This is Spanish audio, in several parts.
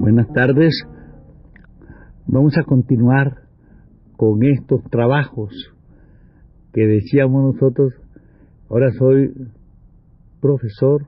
Buenas tardes. Vamos a continuar con estos trabajos que decíamos nosotros. Ahora soy profesor,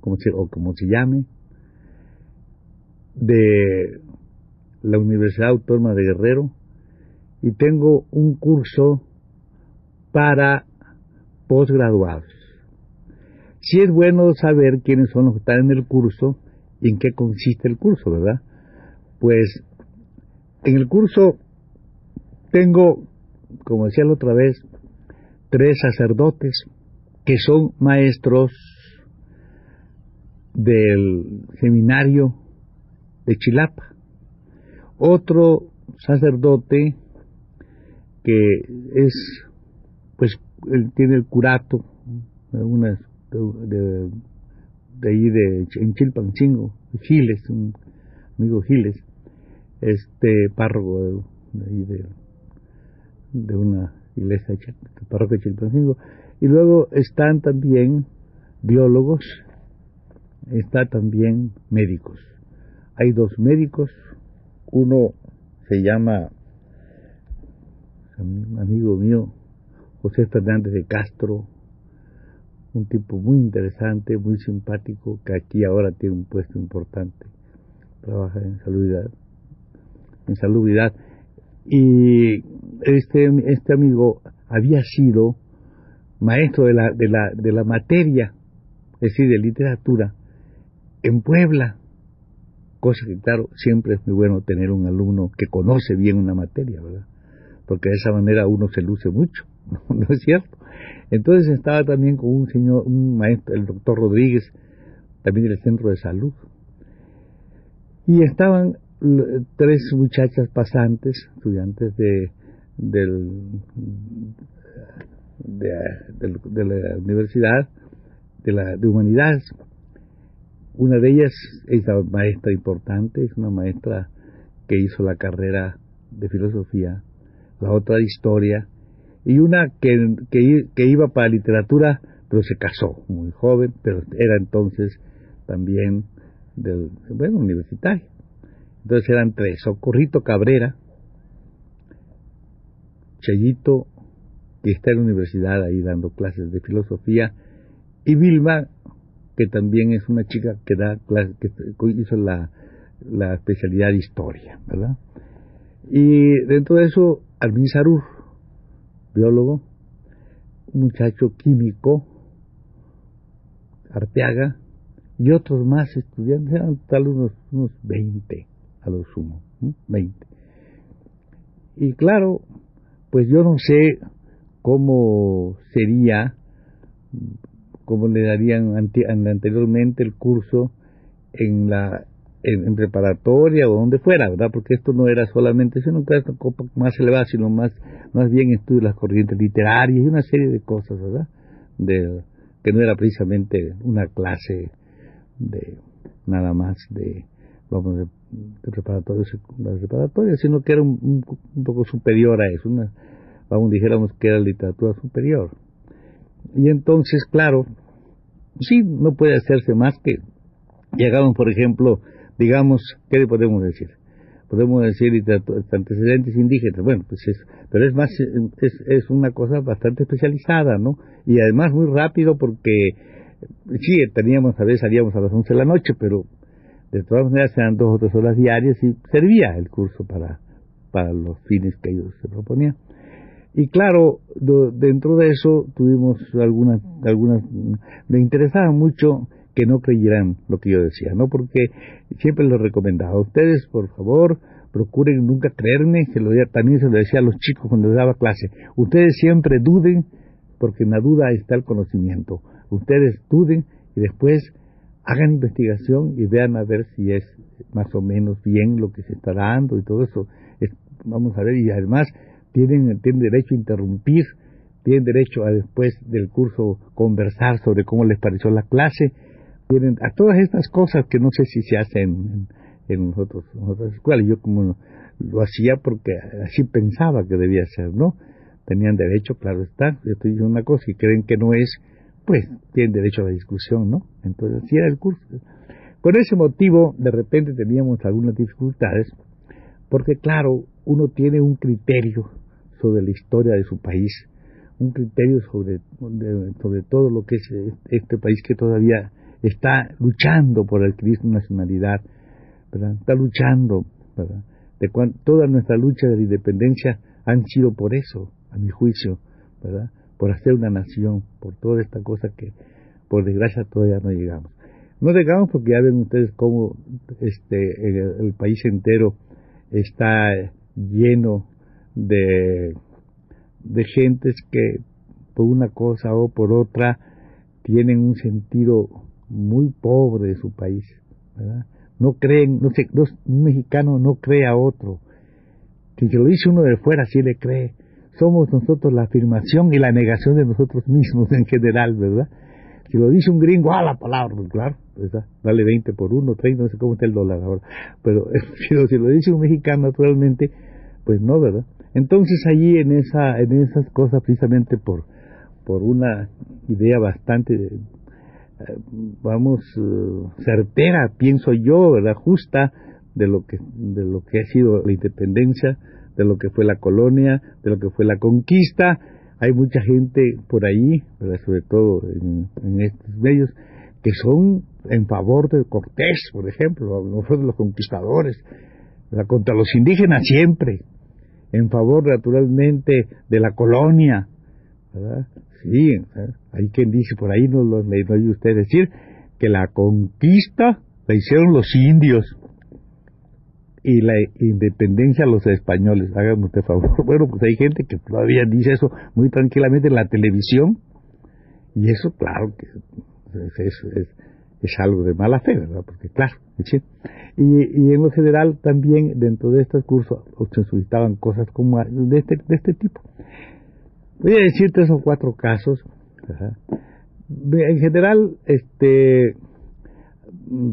como se, o como se llame, de la Universidad Autónoma de Guerrero y tengo un curso para posgraduados. Sí es bueno saber quiénes son los que están en el curso y en qué consiste el curso, ¿verdad? Pues en el curso tengo, como decía la otra vez, tres sacerdotes que son maestros del seminario de Chilapa. Otro sacerdote que es, pues, él tiene el curato de, unas, de, de, ahí de, en Chilpanchingo, Giles, un amigo Giles, este párroco de, de, una iglesia de parroquia de Chilpancingo. Y luego están también biólogos, está también médicos. Hay dos médicos, uno se llama amigo mío, José Fernández de Castro, un tipo muy interesante, muy simpático, que aquí ahora tiene un puesto importante, trabaja en salubridad en salubridad. Y este, este amigo había sido maestro de la, de, la, de la materia, es decir, de literatura, en Puebla. Cosa que, claro, siempre es muy bueno tener un alumno que conoce bien una materia, ¿verdad? Porque de esa manera uno se luce mucho, ¿no es cierto? Entonces estaba también con un señor, un maestro, el doctor Rodríguez, también del centro de salud. Y estaban tres muchachas pasantes, estudiantes de, de, la universidad, de, la, de humanidades. Una de ellas es una maestra importante, es una maestra que hizo la carrera de filosofía, la otra de historia, y una que, que, iba para literatura, pero se casó muy joven, pero era entonces también del, bueno, universitario. Entonces eran tres, Socorrito Cabrera, Chayito, que está en la universidad ahí dando clases de filosofía, y Vilma, que también es una chica que da clases, que hizo la, la especialidad de historia, ¿verdad? Y dentro de eso, Armin Sarur, biólogo, un muchacho químico, Arteaga, y otros más estudiantes, eran tal unos, unos 20 a lo sumo, 20. Y claro, pues yo no sé cómo sería, cómo le darían anteriormente el curso en la en, preparatoria o donde fuera, ¿verdad? Porque esto no era solamente, sino que era copa más elevada, sino más, más bien estudio las corrientes literarias y una serie de cosas, ¿verdad? De, que no era precisamente una clase de nada más de, vamos, de de preparatoria, sino que era un, poco superior a eso, una, vamos, dijéramos que era literatura superior. Y entonces, claro, sí, no puede hacerse más que llegamos, por ejemplo, digamos, ¿qué le podemos decir? Podemos decir antecedentes indígenas, bueno, pues es, pero es más, es, es una cosa bastante especializada, ¿no? Y además muy rápido porque, sí, teníamos, a veces salíamos a las 11 de la noche, pero de todas maneras eran dos o tres horas diarias y servía el curso para, para los fines que ellos se proponían. Y claro, dentro de eso tuvimos algunas, algunas, me interesaba mucho que no creyeran lo que yo decía, ¿no? Porque siempre les recomendaba, ustedes por favor procuren nunca creerme, que lo, también se lo decía a los chicos cuando les daba clase, ustedes siempre duden, porque en la duda está el conocimiento, ustedes duden y después hagan investigación y vean a ver si es más o menos bien lo que se está dando y todo eso. vamos a ver, y además tienen, tienen derecho a interrumpir, tienen derecho a después del curso conversar sobre cómo les pareció la clase, tienen a todas estas cosas que no sé si se hacen en, en otras escuelas. Yo como lo hacía porque así pensaba que debía ser, ¿no? Tenían derecho, claro está, yo estoy diciendo una cosa y creen que no es, pues tienen derecho a la discusión, ¿no? Entonces así era el curso. Con ese motivo, de repente teníamos algunas dificultades, porque claro, uno tiene un criterio sobre la historia de su país, un criterio sobre, sobre todo lo que es este país que todavía está luchando por adquirir su nacionalidad, está luchando. De toda nuestra lucha de la independencia han sido por eso, a mi juicio, por hacer una nación, por toda esta cosa que por desgracia todavía no llegamos. No llegamos porque ya ven ustedes cómo este, el, el país entero está lleno de, de gentes que por una cosa o por otra tienen un sentido muy pobre de su país. ¿verdad? No creen, no sé, un mexicano no cree a otro. Si se lo dice uno de fuera, sí le cree. Somos nosotros la afirmación y la negación de nosotros mismos en general, ¿verdad? Si lo dice un gringo, a ah, la palabra, pues claro. Dale 20 por 1, 30, no sé cómo está el dólar ahora. Pero si lo dice un mexicano, naturalmente, pues no, ¿verdad? Entonces allí en, esa, en esas cosas, precisamente por una idea bastante vamos, eh, certera, pienso yo, ¿verdad? justa de lo que de lo que ha sido la independencia, de lo que fue la colonia, de lo que fue la conquista. Hay mucha gente por ahí, sobre todo en, estos medios, que son en favor de Cortés, por ejemplo, de los conquistadores, contra los indígenas siempre, en favor naturalmente de la colonia, ¿verdad? Sí, ¿eh? hay quien dice, por ahí no lo oye usted decir, que la conquista la hicieron los indios y la independencia los españoles. Háganme usted favor. Bueno, pues hay gente que todavía dice eso muy tranquilamente en la televisión y eso, claro, que es, es, algo de mala fe, ¿verdad? Porque, claro, y, y en lo general también dentro de estos cursos se solicitaban cosas como de este, de este tipo. Voy a decir tres o cuatro casos. En general, este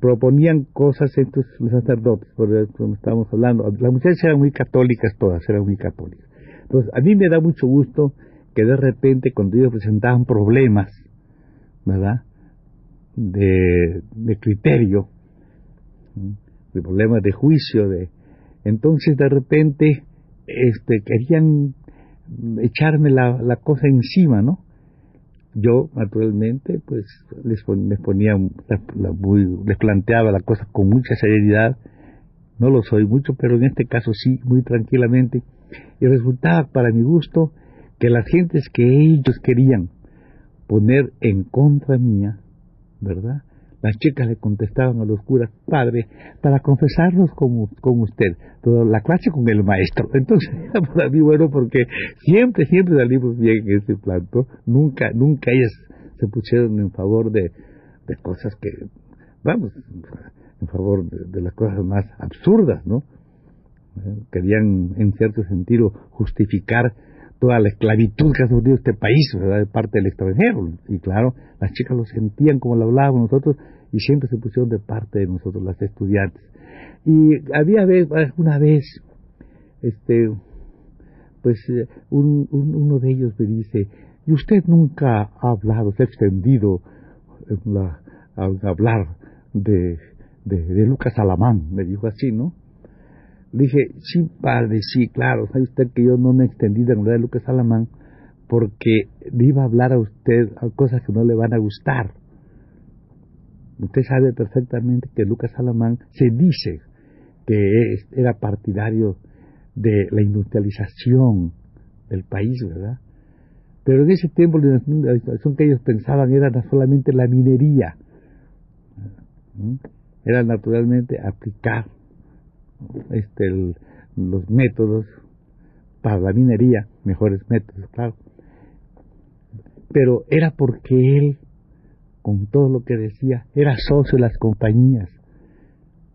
proponían cosas estos los sacerdotes, como estábamos hablando. Las mujeres eran muy católicas todas, eran muy católicas. Entonces, a mí me da mucho gusto que de repente cuando ellos presentaban problemas, ¿verdad? De, de criterio, de problemas de juicio, de entonces de repente este querían echarme la, la cosa encima, ¿no? Yo, naturalmente, pues les, ponía, les planteaba la cosa con mucha seriedad, no lo soy mucho, pero en este caso sí, muy tranquilamente, y resultaba para mi gusto que las gentes que ellos querían poner en contra mía, ¿verdad? Las chicas le contestaban a los curas, padre, para confesarnos con, con usted, toda la clase con el maestro. Entonces era para mí bueno porque siempre, siempre salimos bien en ese planto. Nunca, nunca ellas se pusieron en favor de, de cosas que, vamos, en favor de, las cosas más absurdas, ¿no? Eh, querían, en cierto sentido, justificar toda la esclavitud que ha sufrido este país, ¿verdad? de parte del extranjero. Y claro, las chicas lo sentían como lo hablábamos nosotros y siempre se pusieron de parte de nosotros, las estudiantes. Y había una vez, este, pues eh, un, uno de ellos me dice, y usted nunca ha hablado, se ha extendido a, hablar de, de, Lucas Alamán, me dijo así, ¿no? Le dije, sí, padre, sí, claro, sabe usted que yo no me extendí de de Lucas Alamán porque iba a hablar a usted a cosas que no le van a gustar. Usted sabe perfectamente que Lucas Alamán se dice que era partidario de la industrialización del país, ¿verdad? Pero en ese tiempo la nacionalización que ellos pensaban era solamente la minería. Era naturalmente aplicar este, los métodos para la minería, mejores métodos, claro. Pero era porque él, con todo lo que decía, era socio de las compañías.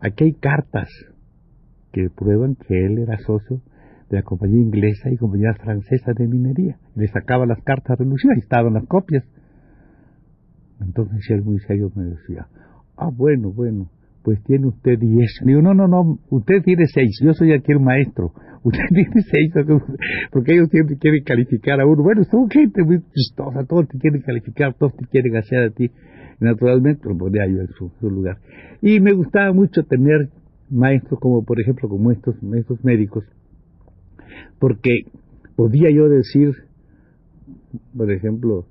Aquí hay cartas que prueban que él era socio de la compañía inglesa y compañía francesa de minería. Le sacaba las cartas a relucir, ahí estaban las copias. Entonces él muy serio me decía, ah, bueno, bueno, pues tiene usted 10. Digo, no, no, no, usted tiene 6, yo soy aquí el maestro. Usted tiene 6, porque ellos siempre quieren calificar a uno. Bueno, son gente muy chistosa, todos te quieren calificar, todos te quieren hacer a ti. naturalmente lo ponía yo en su, lugar. Y me gustaba mucho tener maestros como, por ejemplo, como estos, estos médicos, porque podía yo decir, por ejemplo,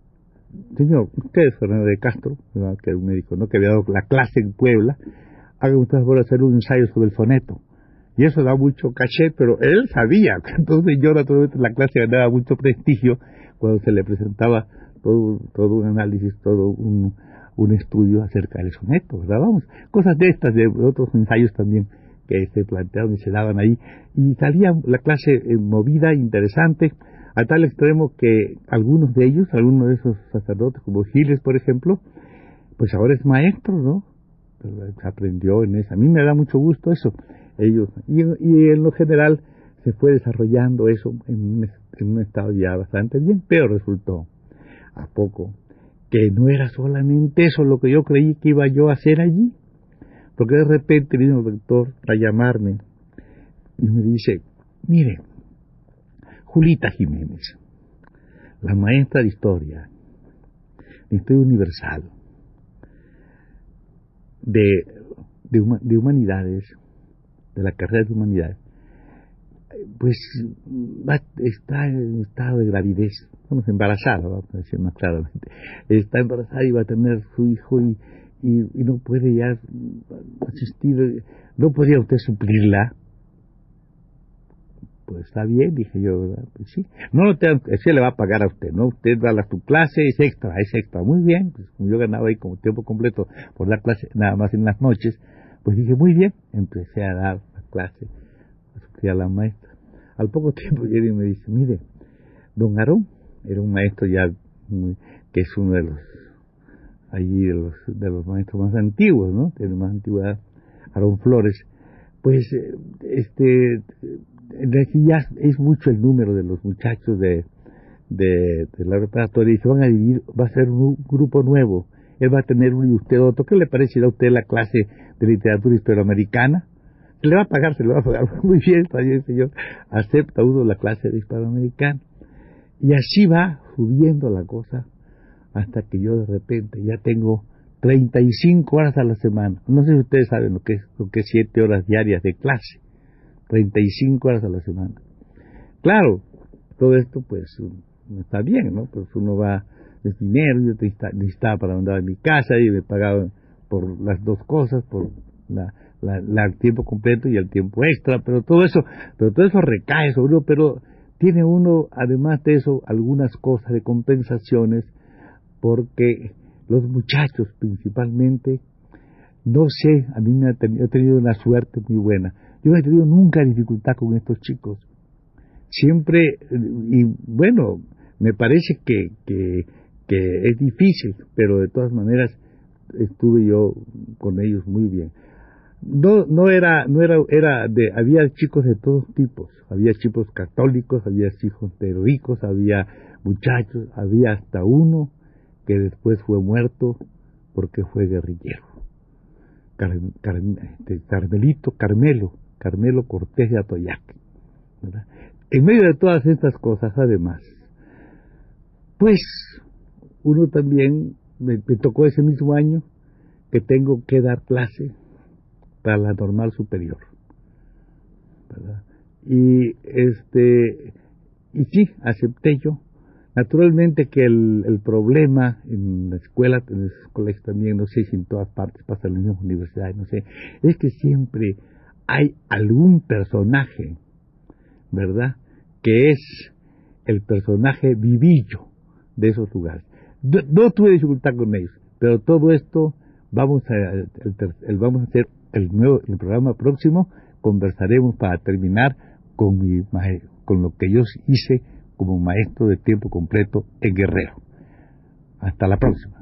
señor, usted es Fernando de Castro, que es un médico, ¿no? que había dado la clase en Puebla, haga usted por hacer un ensayo sobre el foneto. Y eso da mucho caché, pero él sabía. Entonces yo naturalmente en la clase ganaba mucho prestigio cuando se le presentaba todo, todo un análisis, todo un, un estudio acerca del soneto, ¿verdad? Vamos, cosas de estas, de otros ensayos también que se planteaban y se daban ahí. Y salía la clase eh, movida, interesante, a tal extremo que algunos de ellos, algunos de esos sacerdotes, como Giles, por ejemplo, pues ahora es maestro, ¿no? aprendió en eso. A mí me da mucho gusto eso. Ellos, y, en lo general se fue desarrollando eso en un, estado ya bastante bien, pero resultó a poco que no era solamente eso lo que yo creí que iba yo a hacer allí, porque de repente vino el rector a llamarme y me dice, mire, Julita Jiménez, la maestra de historia, de historia universal, de, de, humanidades, de la carrera de humanidades, pues está en estado de gravidez, vamos, embarazada, vamos a decir más claramente, está embarazada y va a tener su hijo y, y, no puede ya asistir, no podría usted suplirla. Pues está bien, dije yo, ¿verdad? Pues sí. No, no se le va a pagar a usted, ¿no? Usted va a su clase, es extra, es extra. Muy bien, pues yo ganaba ahí como tiempo completo por la clase, nada más en las noches, pues dije, muy bien, empecé a dar la clase, a la maestra. Al poco tiempo y me dice, mire, don Aarón, era un maestro ya, que es uno de los, allí de los, de los maestros más antiguos, ¿no? De más antigüedad, Aarón Flores, pues, este, ya es mucho el número de los muchachos de, de, la preparatoria y se van a dividir, va a ser un grupo nuevo. Él va a tener uno y usted otro. ¿Qué le parece a usted la clase de literatura hispanoamericana? Le va a pagar, se le va a pagar. Muy bien, bien, señor. Acepta uno la clase de hispanoamericana. Y así va subiendo la cosa hasta que yo de repente ya tengo 35 horas a la semana. No sé si ustedes saben lo que es, lo que es 7 horas diarias de clase. 35 horas a la semana. Claro, todo esto pues está bien, ¿no? Pues uno va, es dinero, yo necesitaba para mandar a mi casa y me pagaba por las dos cosas, por la, el tiempo completo y el tiempo extra, pero todo eso, pero todo eso recae sobre uno, pero tiene uno, además de eso, algunas cosas de compensaciones, porque los muchachos principalmente, no sé, a mí me ha tenido, he tenido una suerte muy buena. Yo no he tenido nunca dificultad con estos chicos. Siempre, y bueno, me parece que, que es difícil, pero de todas maneras estuve yo con ellos muy bien. No, no era, no era, era de, había chicos de todos tipos, había chicos católicos, había hijos de ricos, había muchachos, había hasta uno que después fue muerto porque fue guerrillero. Este, Carmelito, Carmelo, Carmelo Cortés de Atoyac. En medio de todas estas cosas, además, pues uno también, me, tocó ese mismo año que tengo que dar clase para la normal superior. Y este y sí, acepté yo. Naturalmente que el, problema en la escuela, en los colegios también, no sé si en todas partes pasa en las mismas universidades, no sé, es que siempre hay algún personaje, ¿verdad?, que es el personaje vivillo de esos lugares. No, tuve dificultad con ellos, pero todo esto vamos a, el, vamos a hacer el nuevo el programa próximo, conversaremos para terminar con, mi, con lo que yo hice como maestro de tiempo completo en Guerrero. Hasta la próxima.